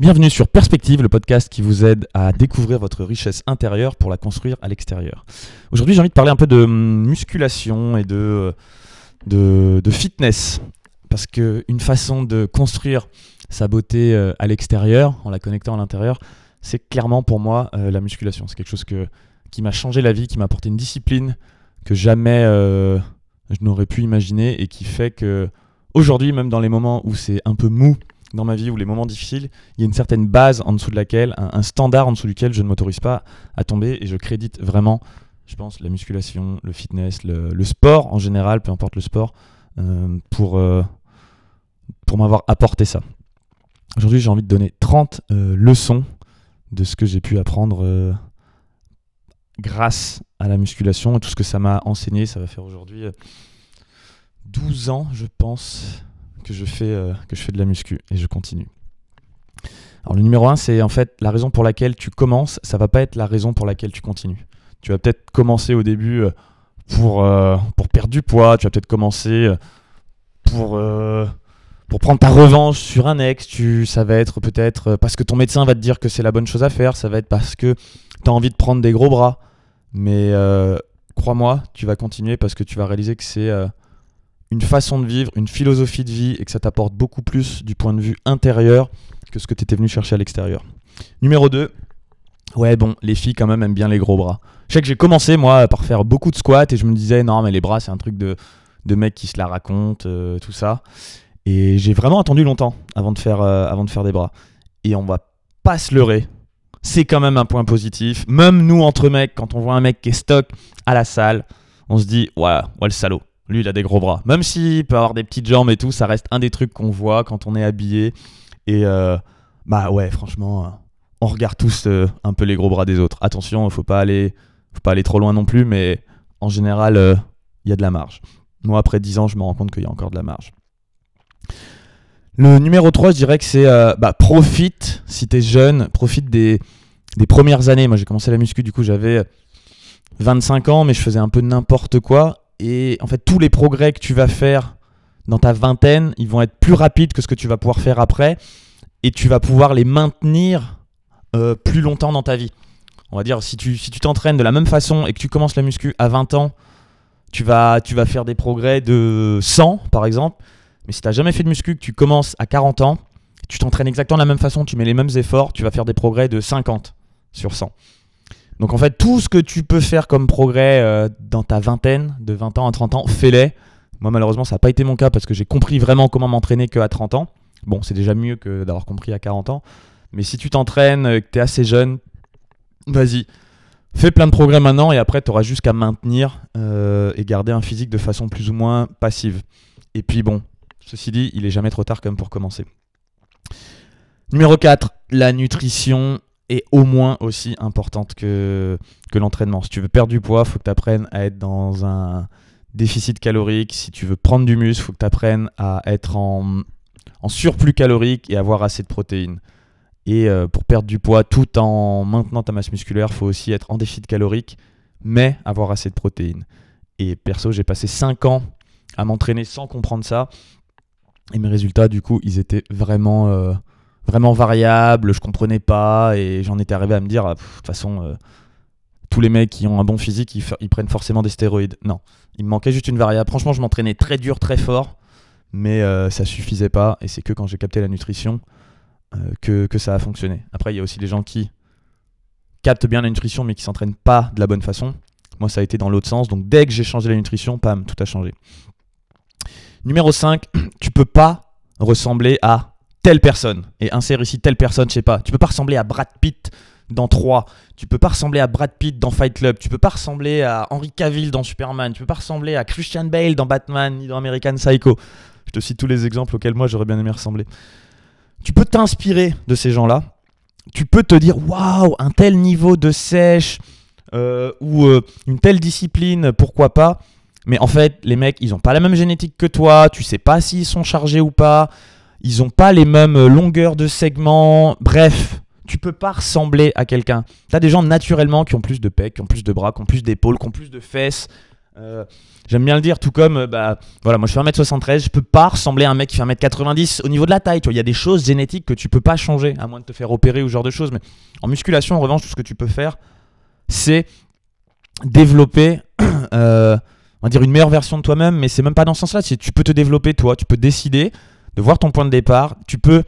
Bienvenue sur Perspective, le podcast qui vous aide à découvrir votre richesse intérieure pour la construire à l'extérieur. Aujourd'hui, j'ai envie de parler un peu de musculation et de, de, fitness. Parce qu'une façon de construire sa beauté euh, à l'extérieur, en la connectant à l'intérieur, c'est clairement pour moi euh, la musculation. C'est quelque chose qui m'a changé la vie, qui m'a apporté une discipline que jamais euh, je n'aurais pu imaginer et qui fait que aujourd'hui, même dans les moments où c'est un peu mou, dans ma vie ou les moments difficiles, il y a une certaine base en dessous de laquelle, un, standard en dessous duquel je ne m'autorise pas à tomber et je crédite vraiment, je pense, la musculation, le fitness, le, sport en général, peu importe le sport, euh, pour, euh, pour m'avoir apporté ça. Aujourd'hui, j'ai envie de donner 30 euh, leçons de ce que j'ai pu apprendre grâce à la musculation et tout ce que ça m'a enseigné. Ça va faire aujourd'hui 12 ans, je pense, que je fais, euh, que je fais de la muscu et je continue. Alors le numéro 1, c'est en fait la raison pour laquelle tu commences, ça va pas être la raison pour laquelle tu continues. Tu vas peut-être commencer au début euh, pour, euh, pour perdre du poids, tu vas peut-être commencer pour, pour prendre ta revanche sur un ex, tu, ça va être peut-être parce que ton médecin va te dire que c'est la bonne chose à faire, ça va être parce que tu as envie de prendre des gros bras. Mais crois-moi, tu vas continuer parce que tu vas réaliser que c'est une façon de vivre, une philosophie de vie et que ça t'apporte beaucoup plus du point de vue intérieur que ce que tu étais venu chercher à l'extérieur. Numéro 2, ouais bon, les filles quand même aiment bien les gros bras. Je sais que j'ai commencé moi par faire beaucoup de squats et je me disais non mais les bras c'est un truc de, de mec qui se la raconte, euh, tout ça. Et j'ai vraiment attendu longtemps avant de, faire, euh, avant de faire des bras. Et on va pas se leurrer. C'est quand même un point positif. Même nous entre mecs, quand on voit un mec qui est stock à la salle, on se dit ouais, ouais le salaud lui, il a des gros bras. Même s'il peut avoir des petites jambes et tout, ça reste un des trucs qu'on voit quand on est habillé. Et euh, bah ouais, franchement, euh, on regarde tous euh, un peu les gros bras des autres. Attention, faut pas aller, faut pas aller trop loin non plus, mais en général, il y a de la marge. Moi, après 10 ans, je me rends compte qu'il y a encore de la marge. Le numéro 3, je dirais que c'est bah, profite, si tu es jeune, profite des, des premières années. Moi, j'ai commencé la muscu, du coup, j'avais 25 ans, mais je faisais un peu n'importe quoi. Et en fait, tous les progrès que tu vas faire dans ta vingtaine, ils vont être plus rapides que ce que tu vas pouvoir faire après. Et tu vas pouvoir les maintenir euh, plus longtemps dans ta vie. On va dire, si tu t'entraînes de la même façon et que tu commences la muscu à 20 ans, tu vas, tu vas faire des progrès de 100 par exemple. Mais si tu n'as jamais fait de muscu, que tu commences à 40 ans, tu t'entraînes exactement de la même façon, tu mets les mêmes efforts, tu vas faire des progrès de 50 sur 100. Donc en fait, tout ce que tu peux faire comme progrès euh, dans ta vingtaine, de 20 ans à 30 ans, fais-les. Moi malheureusement, ça n'a pas été mon cas parce que j'ai compris vraiment comment m'entraîner qu'à 30 ans. Bon, c'est déjà mieux que d'avoir compris à 40 ans. Mais si tu t'entraînes, euh, que tu es assez jeune, vas-y. Fais plein de progrès maintenant et après, tu auras juste qu'à maintenir euh, et garder un physique de façon plus ou moins passive. Et puis bon, ceci dit, il est jamais trop tard comme pour commencer. Numéro 4, la nutrition est au moins aussi importante que, que l'entraînement. Si tu veux perdre du poids, il faut que tu apprennes à être dans un déficit calorique. Si tu veux prendre du muscle, il faut que tu apprennes à être en, en, surplus calorique et avoir assez de protéines. Et euh, pour perdre du poids tout en maintenant ta masse musculaire, il faut aussi être en déficit calorique, mais avoir assez de protéines. Et perso, j'ai passé 5 ans à m'entraîner sans comprendre ça. Et mes résultats, du coup, ils étaient vraiment... Euh, vraiment variable, je comprenais pas et j'en étais arrivé à me dire, ah, de toute façon, euh, tous les mecs qui ont un bon physique, ils, prennent forcément des stéroïdes. Non, il me manquait juste une variable. Franchement, je m'entraînais très dur, très fort, mais euh, ça suffisait pas et c'est que quand j'ai capté la nutrition euh, que, ça a fonctionné. Après, il y a aussi des gens qui captent bien la nutrition mais qui s'entraînent pas de la bonne façon. Moi, ça a été dans l'autre sens. Donc, dès que j'ai changé la nutrition, pam, tout a changé. Numéro 5, tu peux pas ressembler à telle personne et insère ici telle personne, je sais pas. Tu peux pas ressembler à Brad Pitt dans 3, tu peux pas ressembler à Brad Pitt dans Fight Club, tu peux pas ressembler à Henry Cavill dans Superman, tu peux pas ressembler à Christian Bale dans Batman ni dans American Psycho. Je te cite tous les exemples auxquels moi j'aurais bien aimé ressembler. Tu peux t'inspirer de ces gens-là. Tu peux te dire waouh, un tel niveau de sèche euh, ou euh, une telle discipline, pourquoi pas. Mais en fait, les mecs, ils ont pas la même génétique que toi, tu sais pas s'ils sont chargés ou pas ils n'ont pas les mêmes longueurs de segments. Bref, tu peux pas ressembler à quelqu'un. Tu as des gens naturellement qui ont plus de pecs, qui ont plus de bras, qui ont plus d'épaules, qui ont plus de fesses. Euh, J'aime bien le dire, tout comme, euh, bah, voilà, moi je fais 1m73, je peux pas ressembler à un mec qui fait 1m90 au niveau de la taille. Il y a des choses génétiques que tu peux pas changer, à moins de te faire opérer ou ce genre de choses. Mais en musculation, en revanche, tout ce que tu peux faire, c'est développer, euh, on va dire, une meilleure version de toi-même. Mais c'est même pas dans ce sens-là. Tu peux te développer toi, tu peux décider de voir ton point de départ, tu peux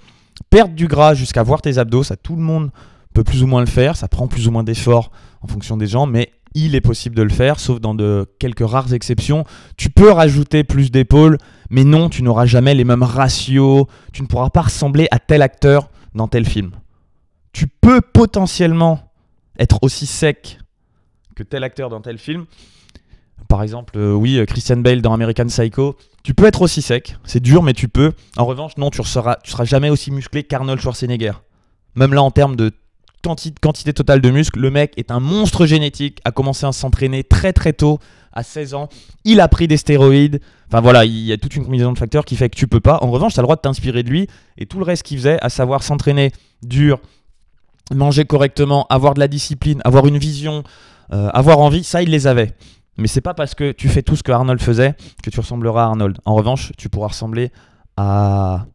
perdre du gras jusqu'à voir tes abdos. Ça, tout le monde peut plus ou moins le faire. Ça prend plus ou moins d'efforts en fonction des gens, mais il est possible de le faire, sauf dans de quelques rares exceptions. Tu peux rajouter plus d'épaules, mais non, tu n'auras jamais les mêmes ratios, tu ne pourras pas ressembler à tel acteur dans tel film. Tu peux potentiellement être aussi sec que tel acteur dans tel film. Par exemple, euh, oui, Christian Bale dans American Psycho. Tu peux être aussi sec, c'est dur, mais tu peux. En revanche, non, tu ne seras, tu seras jamais aussi musclé qu'Arnold Schwarzenegger. Même là, en termes de quantité totale de muscles. Le mec est un monstre génétique, a commencé à s'entraîner très très tôt, à 16 ans. Il a pris des stéroïdes. Enfin voilà, il y a toute une combinaison de facteurs qui fait que tu peux pas. En revanche, tu as le droit de t'inspirer de lui et tout le reste qu'il faisait, à savoir s'entraîner dur, manger correctement, avoir de la discipline, avoir une vision, euh, avoir envie, ça il les avait. Mais c'est pas parce que tu fais tout ce que Arnold faisait que tu ressembleras à Arnold. En revanche, tu pourras ressembler à,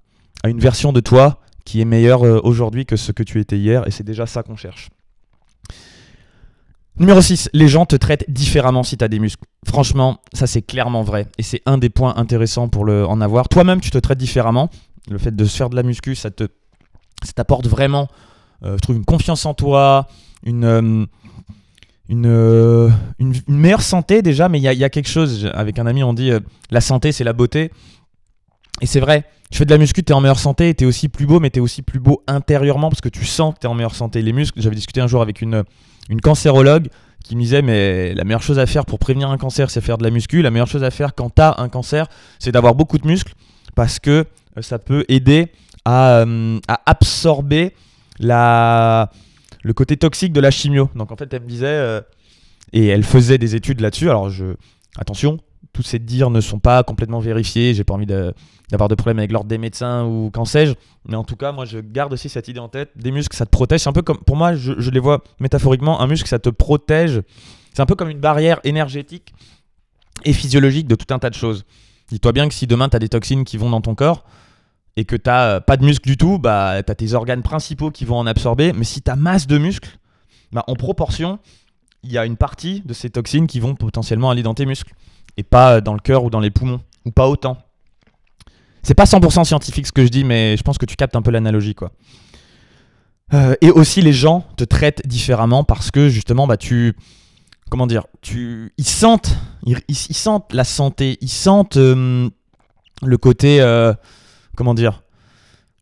une version de toi qui est meilleur euh, aujourd'hui que ce que tu étais hier, et c'est déjà ça qu'on cherche. Numéro 6, les gens te traitent différemment si tu as des muscles. Franchement, ça c'est clairement vrai. Et c'est un des points intéressants pour le, en avoir. Toi-même, tu te traites différemment. Le fait de se faire de la muscu, ça te ça t'apporte vraiment, euh, je trouve, une confiance en toi, une, euh, une, une, meilleure santé déjà. Mais il y, y, a quelque chose, avec un ami, on dit la santé c'est la beauté. Et c'est vrai, tu fais de la muscu, tu es en meilleure santé, tu es aussi plus beau, mais tu es aussi plus beau intérieurement parce que tu sens que tu es en meilleure santé. Les muscles, j'avais discuté un jour avec une, une cancérologue qui me disait mais la meilleure chose à faire pour prévenir un cancer, c'est faire de la muscu. La meilleure chose à faire quand tu as un cancer, c'est d'avoir beaucoup de muscles parce que euh, ça peut aider à, euh, à, absorber la, le côté toxique de la chimio. Donc en fait, elle me disait, euh, et elle faisait des études là-dessus, alors je, attention, tous ces dires ne sont pas complètement vérifiés, j'ai pas envie d'avoir de, problème avec l'ordre des médecins ou qu'en sais-je, mais en tout cas, moi je garde aussi cette idée en tête, des muscles ça te protège, c'est un peu comme, pour moi, je, les vois métaphoriquement, un muscle ça te protège, c'est un peu comme une barrière énergétique et physiologique de tout un tas de choses. Dis-toi bien que si demain tu as des toxines qui vont dans ton corps, et que tu n'as pas de muscles du tout, bah, tu as tes organes principaux qui vont en absorber. Mais si tu as masse de muscles, bah, en proportion, il y a une partie de ces toxines qui vont potentiellement aller dans tes muscles et pas dans le cœur ou dans les poumons, ou pas autant. C'est pas 100% scientifique ce que je dis, mais je pense que tu captes un peu l'analogie, quoi. Euh, et aussi, les gens te traitent différemment parce que justement, bah, comment dire, tu, ils sentent, ils, la santé, ils sentent euh, le côté, euh, comment dire,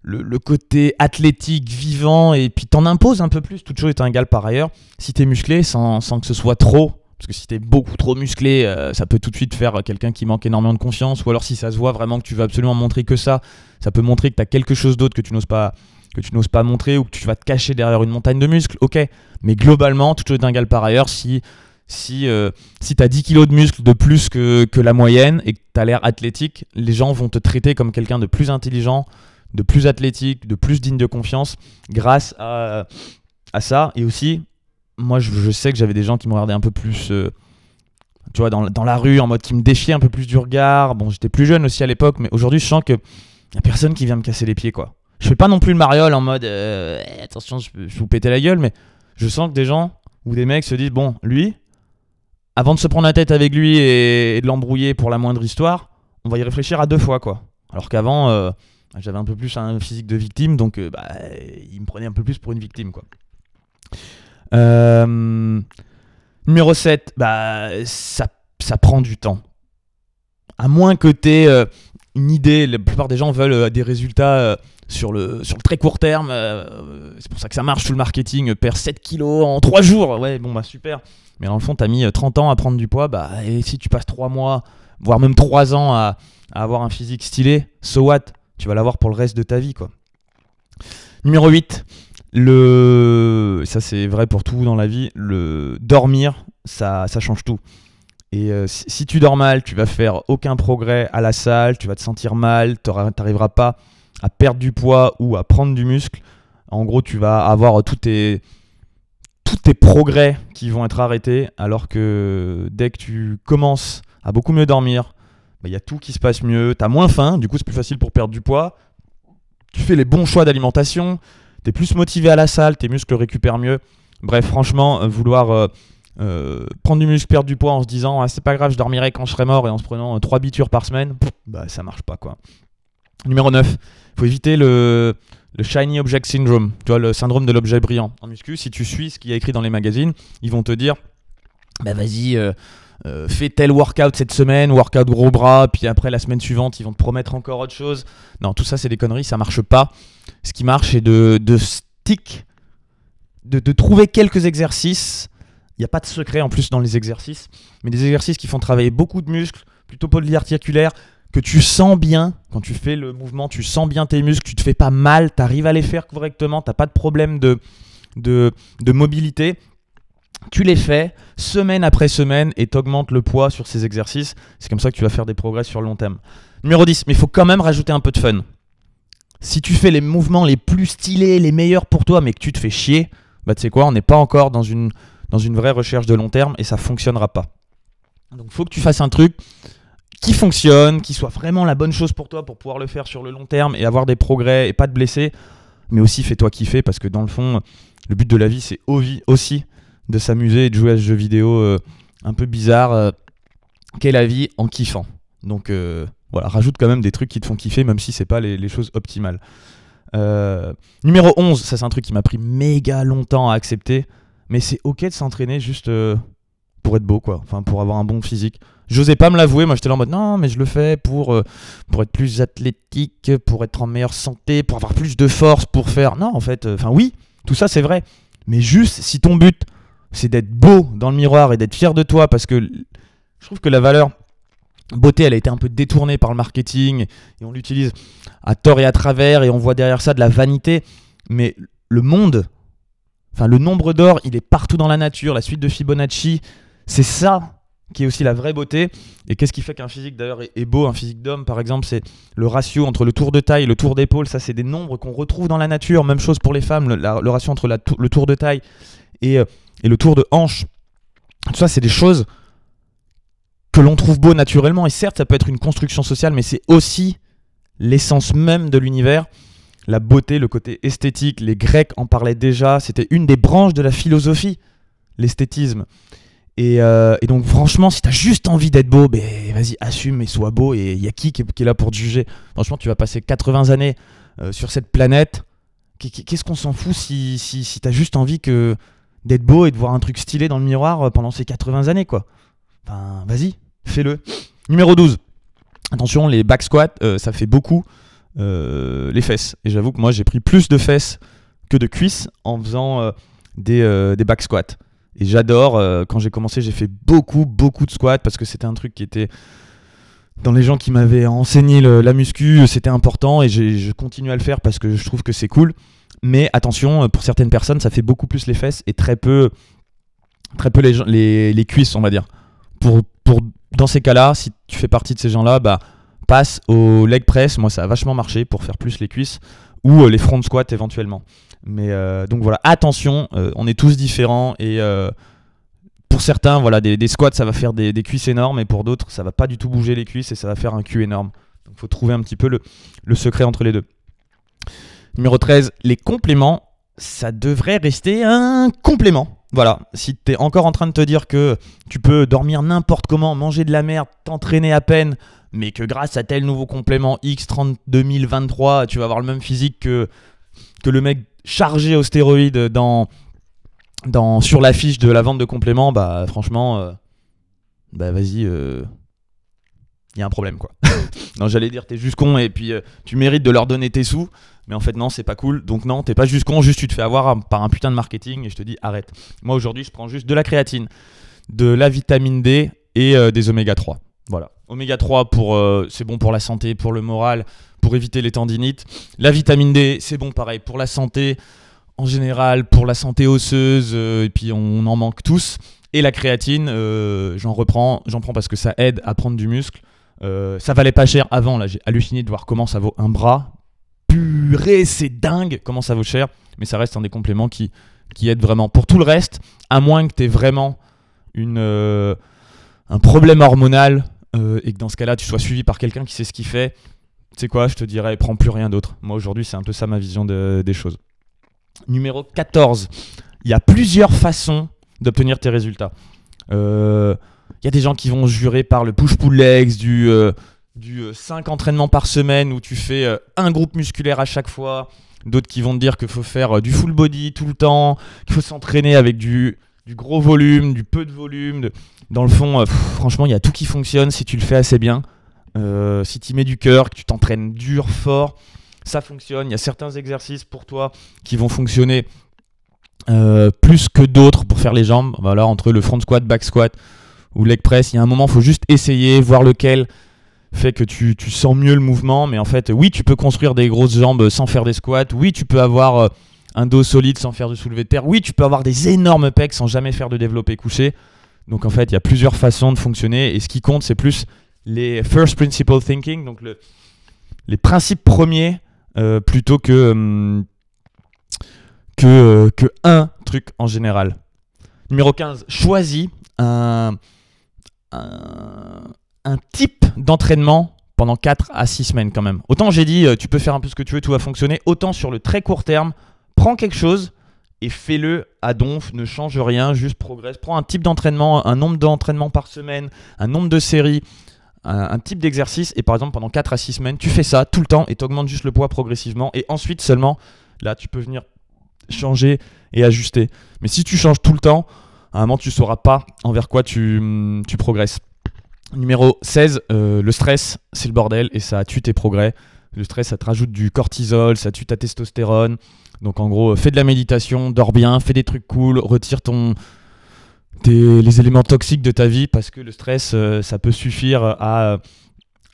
le, côté athlétique, vivant, et puis t'en imposes un peu plus, toute chose étant égale par ailleurs. Si t'es musclé, sans, que ce soit trop, parce que si t'es beaucoup trop musclé, euh, ça peut tout de suite faire quelqu'un qui manque énormément de confiance. Ou alors si ça se voit vraiment que tu veux absolument montrer que ça, ça peut montrer que tu as quelque chose d'autre que tu n'oses pas que tu n'oses pas montrer ou que tu vas te cacher derrière une montagne de muscles. Ok, mais globalement, tout chose dingue par ailleurs, si si, euh, si tu as 10 kilos de muscles de plus que, que la moyenne et que tu as l'air athlétique, les gens vont te traiter comme quelqu'un de plus intelligent, de plus athlétique, de plus digne de confiance grâce à, à ça. Et aussi, moi, je, sais que j'avais des gens qui me regardaient un peu plus, euh, tu vois, dans, la rue, en mode qui me défiaient un peu plus du regard. Bon, j'étais plus jeune aussi à l'époque, mais aujourd'hui, je sens que y a personne qui vient me casser les pieds, quoi. Je fais pas non plus le mariole en mode euh, attention, je, vais vous péter la gueule, mais je sens que des gens ou des mecs se disent bon, lui, avant de se prendre la tête avec lui et, de l'embrouiller pour la moindre histoire, on va y réfléchir à deux fois, quoi. Alors qu'avant, euh, j'avais un peu plus un physique de victime, donc bah, il me prenait un peu plus pour une victime, quoi. Euh, numéro 7, bah, ça, prend du temps. À moins que tu aies euh, une idée, la plupart des gens veulent euh, des résultats sur, le, sur le très court terme. c'est pour ça que ça marche tout le marketing. Perd 7 kilos en 3 jours. Ouais, bon, bah super. Mais dans le fond, tu mis 30 ans à prendre du poids. Bah, et si tu passes 3 mois, voire même 3 ans à, à avoir un physique stylé, so what? Tu vas l'avoir pour le reste de ta vie, quoi. Numéro 8, le, ça c'est vrai pour tout dans la vie, le dormir, ça, ça change tout. Et euh, si, tu dors mal, tu vas faire aucun progrès à la salle, tu vas te sentir mal, tu n'arriveras pas à perdre du poids ou à prendre du muscle. En gros, tu vas avoir tous tes, progrès qui vont être arrêtés, alors que dès que tu commences à beaucoup mieux dormir, bah, il y a tout qui se passe mieux, tu as moins faim, du coup c'est plus facile pour perdre du poids, tu fais les bons choix d'alimentation, tu es plus motivé à la salle, tes muscles récupèrent mieux. Bref, franchement, vouloir euh, euh, prendre du muscle, perdre du poids en se disant ah, c'est pas grave, je dormirai quand je serai mort et en se prenant 3 bitures par semaine, bah ça marche pas quoi. Numéro 9, faut éviter le, Shiny Object Syndrome, tu vois, le syndrome de l'objet brillant. En muscu, si tu suis ce qui est écrit dans les magazines, ils vont te dire bah vas-y, fais tel workout cette semaine, workout gros bras, puis après la semaine suivante, ils vont te promettre encore autre chose. Non, tout ça, c'est des conneries, ça marche pas. Ce qui marche, c'est de, de stick, de, de trouver quelques exercices il n'y a pas de secret en plus dans les exercices, mais des exercices qui font travailler beaucoup de muscles, plutôt polyarticulaires, que tu sens bien, quand tu fais le mouvement, tu sens bien tes muscles, tu te fais pas mal, tu arrives à les faire correctement, tu pas de problème de, de, mobilité. Tu les fais semaine après semaine et tu augmentes le poids sur ces exercices. C'est comme ça que tu vas faire des progrès sur le long terme. Numéro 10, mais il faut quand même rajouter un peu de fun. Si tu fais les mouvements les plus stylés, les meilleurs pour toi, mais que tu te fais chier, bah tu sais quoi, on n'est pas encore dans une dans une vraie recherche de long terme et ça fonctionnera pas. Donc faut que tu fasses un truc qui fonctionne, qui soit vraiment la bonne chose pour toi pour pouvoir le faire sur le long terme et avoir des progrès et pas te blesser. Mais aussi fais-toi kiffer parce que dans le fond, le but de la vie c'est aussi de s'amuser et de jouer à ce jeu vidéo euh, un peu bizarre euh, qu'est la vie en kiffant. Donc euh, voilà, rajoute quand même des trucs qui te font kiffer même si c'est pas les, les, choses optimales. numéro 11, ça c'est un truc qui m'a pris méga longtemps à accepter. Mais c'est ok de s'entraîner juste euh, pour être beau, quoi. Enfin, pour avoir un bon physique. J'osais pas me l'avouer, moi j'étais là en mode non, mais je le fais pour, euh, pour être plus athlétique, pour être en meilleure santé, pour avoir plus de force, pour faire. Non, en fait, euh, enfin oui, tout ça c'est vrai. Mais juste si ton but c'est d'être beau dans le miroir et d'être fier de toi, parce que je trouve que la valeur beauté elle a été un peu détournée par le marketing et on l'utilise à tort et à travers et on voit derrière ça de la vanité. Mais le monde Enfin, le nombre d'or, il est partout dans la nature. La suite de Fibonacci, c'est ça qui est aussi la vraie beauté. Et qu'est-ce qui fait qu'un physique d'ailleurs est, beau Un physique d'homme, par exemple, c'est le ratio entre le tour de taille et le tour d'épaule. Ça, c'est des nombres qu'on retrouve dans la nature. Même chose pour les femmes, le, ratio entre le tour de taille et, euh, et le tour de hanche. Tout ça, c'est des choses que l'on trouve beau naturellement. Et certes, ça peut être une construction sociale, mais c'est aussi l'essence même de l'univers la beauté, le côté esthétique, les Grecs en parlaient déjà, c'était une des branches de la philosophie, l'esthétisme. Et, euh, donc franchement, si t'as juste envie d'être beau, ben vas-y, assume et sois beau. Et il y a qui, qui est là pour te juger? Franchement, tu vas passer 80 années euh, sur cette planète. Qu'est-ce qu'on s'en fout si, si, si t'as juste envie que d'être beau et de voir un truc stylé dans le miroir euh, pendant ces 80 années, quoi? Enfin, vas-y, fais-le. Numéro 12. Attention, les back squats, ça fait beaucoup. Euh, les fesses. Et j'avoue que moi, j'ai pris plus de fesses que de cuisses en faisant euh, des, euh, des back squats. Et j'adore, quand j'ai commencé, j'ai fait beaucoup, beaucoup de squats parce que c'était un truc qui était dans les gens qui m'avaient enseigné la muscu, c'était important et je continue à le faire parce que je trouve que c'est cool. Mais attention, pour certaines personnes, ça fait beaucoup plus les fesses et très peu, très peu les, les, les cuisses, on va dire. Pour, pour, dans ces cas-là, si tu fais partie de ces gens-là, bah, passe au leg press. Moi, ça a vachement marché pour faire plus les cuisses ou euh, les front squats éventuellement. Mais euh, donc voilà, attention, euh, on est tous différents et pour certains, voilà, des, squats, ça va faire des, cuisses énormes et pour d'autres, ça va pas du tout bouger les cuisses et ça va faire un cul énorme. Donc il faut trouver un petit peu le, secret entre les deux. Numéro 13, les compléments, ça devrait rester un complément. Voilà, si tu es encore en train de te dire que tu peux dormir n'importe comment, manger de la merde, t'entraîner à peine, mais que grâce à tel nouveau complément X30 2023, tu vas avoir le même physique que, le mec chargé aux stéroïdes dans, dans, sur l'affiche de la vente de compléments, bah franchement, euh, bah vas-y, il euh, y a un problème quoi. non, j'allais dire t'es juste con et puis euh, tu mérites de leur donner tes sous, mais en fait non, c'est pas cool. Donc non, t'es pas juste con, juste tu te fais avoir par un putain de marketing et je te dis arrête. Moi aujourd'hui, je prends juste de la créatine, de la vitamine D et des oméga 3. Voilà. Oméga 3 pour euh, c'est bon pour la santé, pour le moral, pour éviter les tendinites. La vitamine D, c'est bon pareil pour la santé en général, pour la santé osseuse euh, et puis on, en manque tous. Et la créatine, euh, j'en reprends, prends parce que ça aide à prendre du muscle. ça valait pas cher avant, là j'ai halluciné de voir comment ça vaut un bras. Purée, c'est dingue comment ça vaut cher, mais ça reste un des compléments qui, qui aide vraiment. Pour tout le reste, à moins que tu aies vraiment une, un problème hormonal euh, et que dans ce cas-là, tu sois suivi par quelqu'un qui sait ce qu'il fait, tu sais quoi, je te dirais, prends plus rien d'autre. Moi, aujourd'hui, c'est un peu ça ma vision des choses. Numéro 14. Il y a plusieurs façons d'obtenir tes résultats. Euh, il y a des gens qui vont jurer par le push-pull legs, du, du 5 entraînements par semaine où tu fais un groupe musculaire à chaque fois, d'autres qui vont te dire qu'il faut faire euh, du full body tout le temps, qu'il faut s'entraîner avec du, du, gros volume, du peu de volume. Dans le fond, euh, franchement, il y a tout qui fonctionne si tu le fais assez bien. Euh, si tu mets du cœur, que tu t'entraînes dur, fort, ça fonctionne. Il y a certains exercices pour toi qui vont fonctionner plus que d'autres pour faire les jambes. Voilà, entre le front squat, back squat ou leg press, il y a un moment, il faut juste essayer, voir lequel fait que tu, sens mieux le mouvement. Mais en fait, oui, tu peux construire des grosses jambes sans faire des squats. Oui, tu peux avoir euh, un dos solide sans faire de soulevé de terre. Oui, tu peux avoir des énormes pecs sans jamais faire de développé couché. Donc en fait, il y a plusieurs façons de fonctionner. Et ce qui compte, c'est plus les first principle thinking, donc les principes premiers, euh, plutôt que, hum, euh, que un truc en général. Numéro 15, choisis un, un, un type d'entraînement pendant 4 à 6 semaines quand même. Autant j'ai dit, euh, tu peux faire un peu ce que tu veux, tout va fonctionner. Autant sur le très court terme, prends quelque chose et fais-le à donf, ne change rien, juste progresse. Prends un type d'entraînement, un nombre d'entraînements par semaine, un nombre de séries, un, type d'exercice. Et par exemple, pendant 4 à 6 semaines, tu fais ça tout le temps et tu augmentes juste le poids progressivement. Et ensuite seulement, là, tu peux venir changer et ajuster. Mais si tu changes tout le temps, à un moment, tu ne sauras pas envers quoi tu, tu progresses. Numéro 16, euh, le stress, c'est le bordel et ça tue tes progrès. Le stress, ça te rajoute du cortisol, ça tue ta testostérone. Donc en gros, fais de la méditation, dors bien, fais des trucs cool, retire ton, les éléments toxiques de ta vie parce que le stress, euh, ça peut suffire à,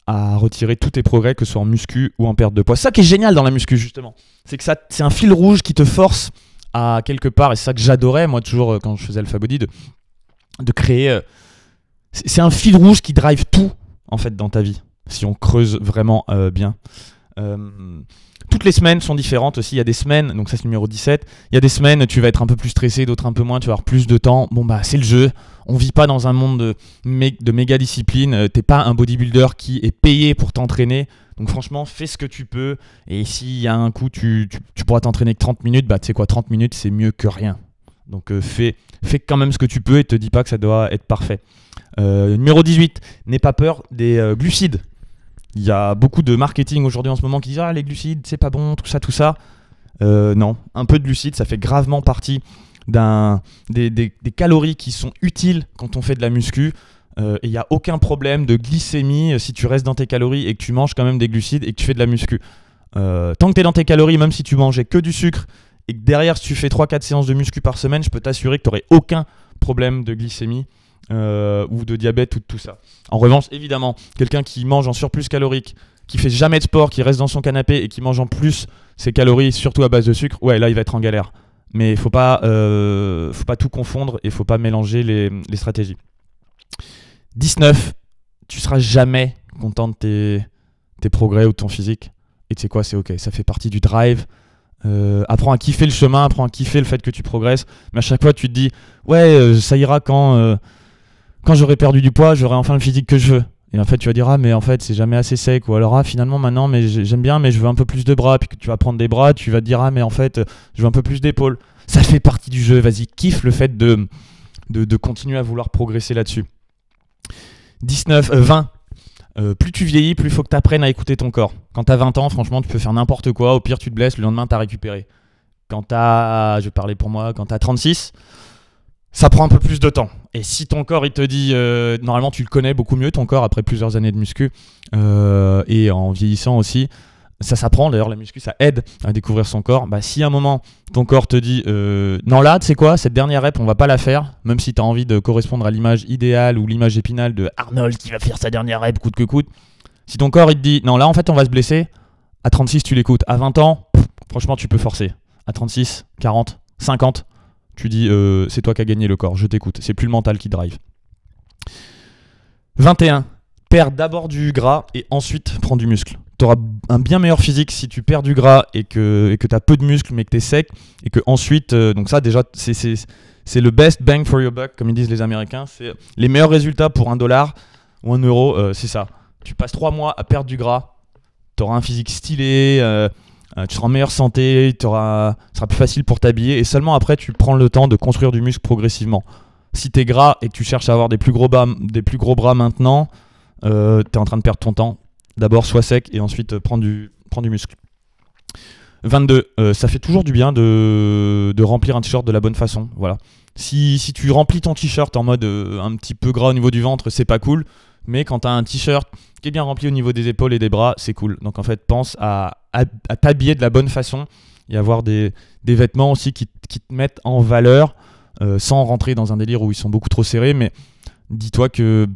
à retirer tous tes progrès, que ce soit en muscu ou en perte de poids. Ça qui est génial dans la muscu justement, c'est que c'est un fil rouge qui te force à quelque part, et c'est ça que j'adorais moi toujours euh, quand je faisais Alpha Body, de, créer c'est un fil rouge qui drive tout en fait dans ta vie, si on creuse vraiment euh, bien. Euh, toutes les semaines sont différentes aussi. Il y a des semaines, donc ça c'est numéro 17. Il y a des semaines, tu vas être un peu plus stressé, d'autres un peu moins, tu vas avoir plus de temps. Bon bah c'est le jeu. On vit pas dans un monde de, méga discipline. Euh, t'es pas un bodybuilder qui est payé pour t'entraîner. Donc franchement, fais ce que tu peux. Et s'il y a un coup, tu, tu, pourras t'entraîner que 30 minutes, bah tu sais quoi, 30 minutes c'est mieux que rien. Donc fais, fais quand même ce que tu peux et te dis pas que ça doit être parfait. Euh, numéro 18, n'aie pas peur des euh, glucides. Il y a beaucoup de marketing aujourd'hui en ce moment qui disent Ah, les glucides, c'est pas bon, tout ça, tout ça. Euh, non, un peu de glucides, ça fait gravement partie des, calories qui sont utiles quand on fait de la muscu. et il n'y a aucun problème de glycémie si tu restes dans tes calories et que tu manges quand même des glucides et que tu fais de la muscu. tant que tu es dans tes calories, même si tu mangeais que du sucre et que derrière, si tu fais 3-4 séances de muscu par semaine, je peux t'assurer que tu n'aurais aucun problème de glycémie euh, ou de diabète ou de tout ça. En revanche, évidemment, quelqu'un qui mange en surplus calorique, qui fait jamais de sport, qui reste dans son canapé et qui mange en plus ses calories, surtout à base de sucre, ouais, là, il va être en galère. Mais il faut pas, euh, faut pas tout confondre et faut pas mélanger les, stratégies. 19, tu seras jamais content de tes, tes progrès ou de ton physique. Et tu sais quoi, c'est ok, ça fait partie du drive. Euh, apprends à kiffer le chemin, apprends à kiffer le fait que tu progresses. Mais à chaque fois, tu te dis, ouais, ça ira quand quand j'aurai perdu du poids, j'aurai enfin le physique que je veux. Et en fait, tu vas dire, ah, mais en fait, c'est jamais assez sec. Ou alors, ah, finalement, maintenant, mais j'aime bien, mais je veux un peu plus de bras. Puis tu vas prendre des bras, tu vas te dire, ah, mais en fait, je veux un peu plus d'épaules. Ça fait partie du jeu. Vas-y, kiffe le fait de, de, continuer à vouloir progresser là-dessus. 19, 20. Euh, euh, plus tu vieillis, plus il faut que tu apprennes à écouter ton corps. Quand tu as 20 ans, franchement, tu peux faire n'importe quoi. Au pire, tu te blesses, le lendemain, tu as récupéré. Quand tu as, je parler pour moi, quand tu as 36, ça prend un peu plus de temps. Et si ton corps il te dit, euh, normalement tu le connais beaucoup mieux ton corps après plusieurs années de muscu euh, et en vieillissant aussi, ça s'apprend. D'ailleurs la muscu ça aide à découvrir son corps. Bah si à un moment ton corps te dit, euh, non là tu sais quoi, cette dernière rep on va pas la faire, même si tu as envie de correspondre à l'image idéale ou l'image épinale de Arnold qui va faire sa dernière rep coûte que coûte. Si ton corps il te dit, non là en fait on va se blesser, à 36 tu l'écoutes, à 20 ans, franchement tu peux forcer. À 36, 40, 50, tu dis euh, c'est toi qui as gagné le corps, je t'écoute. C'est plus le mental qui drive. 21. Perds d'abord du gras et ensuite prends du muscle. tu auras un bien meilleur physique si tu perds du gras et que tu as peu de muscles mais que tu es sec. Et que ensuite, euh, donc ça déjà, c'est le best bang for your buck, comme ils disent les Américains. C'est les meilleurs résultats pour un dollar ou un euro, euh, c'est ça. Tu passes trois mois à perdre du gras, tu auras un physique stylé, euh, tu seras en meilleure santé, ce sera plus facile pour t'habiller. Et seulement après, tu prends le temps de construire du muscle progressivement. Si tu es gras et que tu cherches à avoir des plus gros, bras maintenant, tu es en train de perdre ton temps D'abord, sois sec et ensuite euh, prends du, du muscle. 22. Euh, ça fait toujours du bien de, remplir un t-shirt de la bonne façon. Voilà. Si, tu remplis ton t-shirt en mode euh, un petit peu gras au niveau du ventre, c'est pas cool. Mais quand tu as un t-shirt qui est bien rempli au niveau des épaules et des bras, c'est cool. Donc en fait, pense à, t'habiller de la bonne façon et avoir des, vêtements aussi qui, te mettent en valeur sans rentrer dans un délire où ils sont beaucoup trop serrés. Mais dis-toi que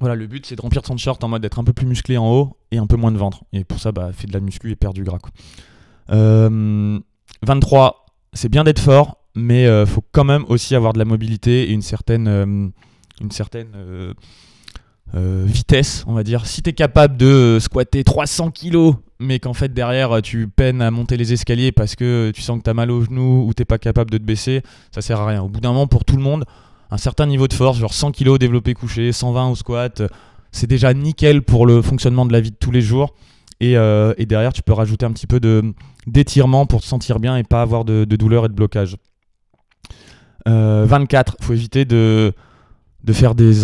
voilà, le but c'est de remplir ton t-shirt en mode d'être un peu plus musclé en haut et un peu moins de ventre. Et pour ça, bah, fais de la muscu et perds du gras. 23, euh, c'est bien d'être fort, mais euh, faut quand même aussi avoir de la mobilité et une certaine, euh, une certaine vitesse, on va dire. Si tu es capable de squatter 300 kilos, mais qu'en fait derrière tu peines à monter les escaliers parce que tu sens que tu as mal au genou ou t'es pas capable de te baisser, ça sert à rien. Au bout d'un moment, pour tout le monde, un certain niveau de force, genre 100 kg développé couché, 120 au squat, c'est déjà nickel pour le fonctionnement de la vie de tous les jours. Et, euh, derrière, tu peux rajouter un petit peu d'étirement pour te sentir bien et pas avoir de, douleur et de blocage. 24, il faut éviter de, de faire des,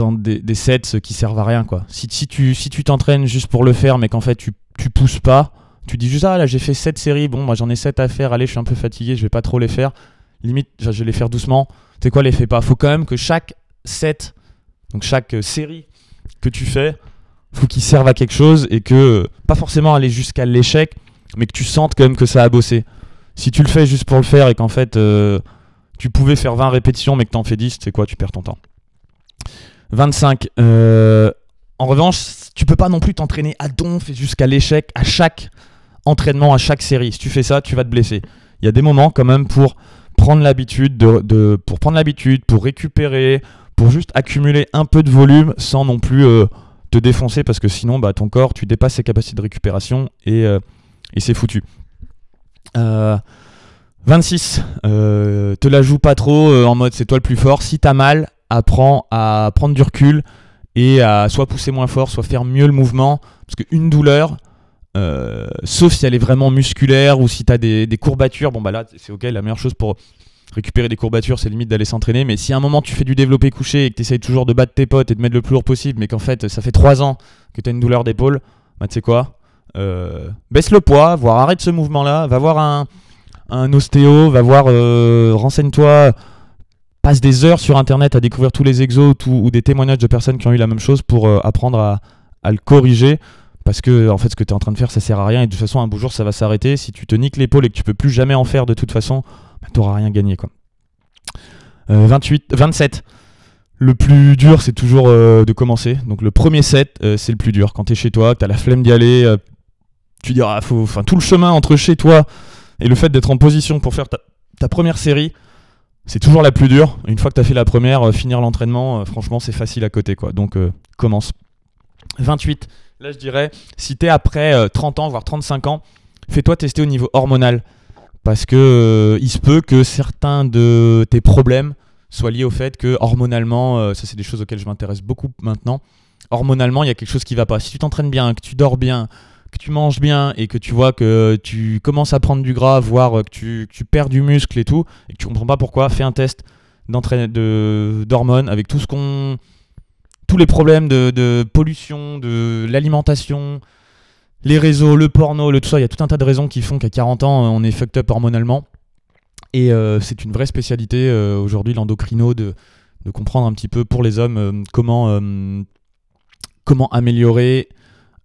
des, sets qui servent à rien. Quoi. Si, si tu si tu t'entraînes juste pour le faire, mais qu'en fait tu, tu pousses pas, tu dis juste ah là j'ai fait 7 séries, bon moi j'en ai 7 à faire, allez je suis un peu fatigué, je vais pas trop les faire. Limite, je vais les faire doucement c'est quoi l'effet? Pas Faut quand même que chaque set, donc chaque euh, série que tu fais, faut qu'il serve à quelque chose et que pas forcément aller jusqu'à l'échec, mais que tu sentes quand même que ça a bossé. Si tu le fais juste pour le faire et qu'en fait euh, tu pouvais faire 20 répétitions mais que t'en fais 10, c'est quoi? Tu perds ton temps. 25. Euh, en revanche, tu peux pas non plus t'entraîner à donf jusqu'à l'échec à chaque entraînement, à chaque série. Si tu fais ça, tu vas te blesser. Il y a des moments quand même pour prendre l'habitude de, pour prendre l'habitude, pour récupérer, pour juste accumuler un peu de volume sans non plus euh, te défoncer parce que sinon bah, ton corps tu dépasses ses capacités de récupération et, euh, c'est foutu. 26. Euh, te la joue pas trop en mode c'est toi le plus fort. Si t'as mal, apprends à prendre du recul et à soit pousser moins fort, soit faire mieux le mouvement. Parce qu'une douleur, euh, sauf si elle est vraiment musculaire ou si tu des, courbatures, bon bah là c'est ok, la meilleure chose pour récupérer des courbatures c'est limite d'aller s'entraîner, mais si à un moment tu fais du développé couché et que tu essayes toujours de battre tes potes et de mettre le plus lourd possible, mais qu'en fait ça fait 3 ans que tu as une douleur d'épaule, bah tu sais quoi, euh, baisse le poids, voire arrête ce mouvement là, va voir un, un ostéo, va voir, euh, renseigne-toi, passe des heures sur internet à découvrir tous les exos ou, des témoignages de personnes qui ont eu la même chose pour apprendre à, le corriger. Parce que en fait ce que tu es en train de faire ça sert à rien. Et de toute façon un beau jour ça va s'arrêter. Si tu te niques l'épaule et que tu peux plus jamais en faire de toute façon bah, tu n'auras rien gagné quoi. 28 euh, 27 le plus dur c'est toujours euh, de commencer. Donc le premier set euh, c'est le plus dur. Quand tu es chez toi que tu as la flemme d'y aller tu diras faut enfin tout le chemin entre chez toi et le fait d'être en position pour faire ta, première série c'est toujours la plus dure. Une fois que tu fait la première finir l'entraînement franchement c'est facile à côté quoi. Donc commence. 28 Là, je dirais, si tu après 30 euh, ans, voire 35 ans, fais-toi tester au niveau hormonal. Parce que euh, il se peut que certains de tes problèmes soient liés au fait que hormonalement, euh, ça c'est des choses auxquelles je m'intéresse beaucoup maintenant, hormonalement, il y a quelque chose qui va pas. Si tu t'entraînes bien, que tu dors bien, que tu manges bien et que tu vois que tu commences à prendre du gras, voire que tu, tu perds du muscle et tout, et que tu comprends pas pourquoi, fais un test d'hormones avec tout ce qu'on tous les problèmes de, pollution, de l'alimentation, les réseaux, le porno, le tout ça, il y a tout un tas de raisons qui font qu'à 40 ans, on est fucked up hormonalement. Et euh, c'est une vraie spécialité euh, aujourd'hui, l'endocrino, de, comprendre un petit peu pour les hommes euh, comment, comment améliorer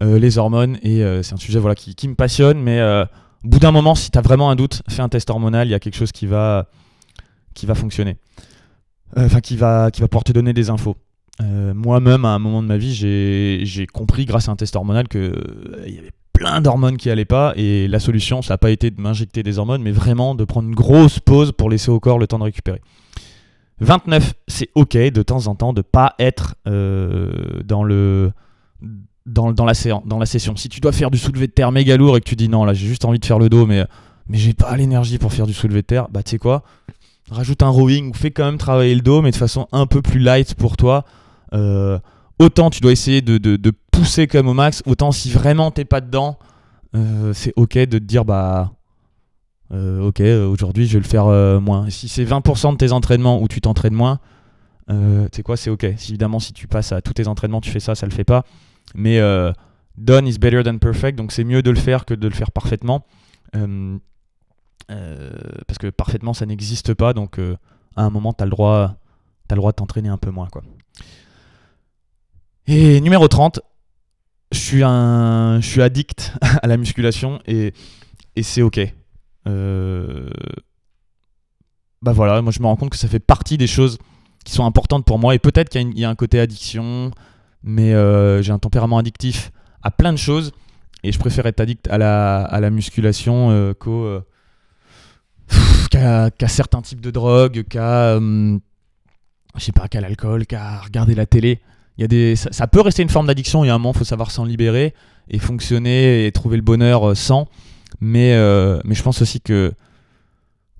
les hormones. Et c'est un sujet voilà, qui, me passionne, mais au bout d'un moment, si tu as vraiment un doute, fais un test hormonal, il y a quelque chose qui va, qui fonctionner. Enfin, qui, va, qui pouvoir te donner des infos. Euh, moi-même, à un moment de ma vie, j'ai compris grâce à un test hormonal qu'il euh, y avait plein d'hormones qui allaient pas et la solution, ça n'a pas été de m'injecter des hormones, mais vraiment de prendre une grosse pause pour laisser au corps le temps de récupérer. 29, c'est ok de temps en temps de pas être euh, dans le dans, la, session. Si tu dois faire du soulevé de terre méga lourd et que tu dis non, là j'ai juste envie de faire le dos, mais, mais j'ai pas l'énergie pour faire du soulevé de terre, bah tu sais quoi? Rajoute un rowing ou fais quand même travailler le dos, mais de façon un peu plus light pour toi. Euh, autant tu dois essayer de, de, pousser comme au max, autant si vraiment t'es pas dedans, euh, c'est ok de te dire bah euh, ok aujourd'hui je vais le faire moins. si c'est 20% de tes entraînements où tu t'entraînes moins, tu sais quoi c'est ok. évidemment si tu passes à tous tes entraînements tu fais ça, ça le fait pas. Mais euh, done is better than perfect, donc c'est mieux de le faire que de le faire parfaitement. Euh, euh, parce que parfaitement, ça n'existe pas, donc à un moment, tu as le droit, le droit de t'entraîner un peu moins. Quoi. Et numéro 30, je suis, un, je suis addict à la musculation et, et c'est ok. bah voilà, moi je me rends compte que ça fait partie des choses qui sont importantes pour moi et peut-être qu'il y, a un côté addiction, mais euh, j'ai un tempérament addictif à plein de choses et je préfère être addict à la, à la musculation euh, euh, qu'à certains types de drogues, qu'à qu'à l'alcool, qu'à regarder la télé. Y a des, ça, peut rester une forme d'addiction, il y a un moment, il faut savoir s'en libérer et fonctionner et trouver le bonheur sans. Mais, mais je pense aussi que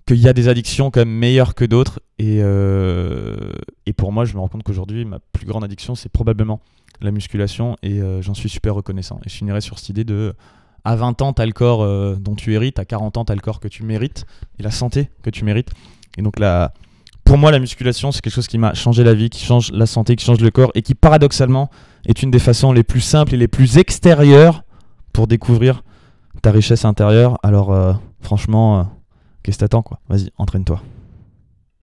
qu'il y a des addictions quand même meilleures que d'autres. Et, euh, et pour moi, je me rends compte qu'aujourd'hui, ma plus grande addiction, c'est probablement la musculation. Et euh, j'en suis super reconnaissant. Et je finirai sur cette idée de à 20 ans, tu as le corps euh, dont tu hérites, à 40 ans, tu as le corps que tu mérites, et la santé que tu mérites. Et donc là, pour moi, la musculation, c'est quelque chose qui m'a changé la vie, qui change la santé, qui change le corps, et qui paradoxalement est une des façons les plus simples et les plus extérieures pour découvrir ta richesse intérieure. Alors franchement Qu'est-ce que t'attends quoi? Vas-y, entraîne-toi.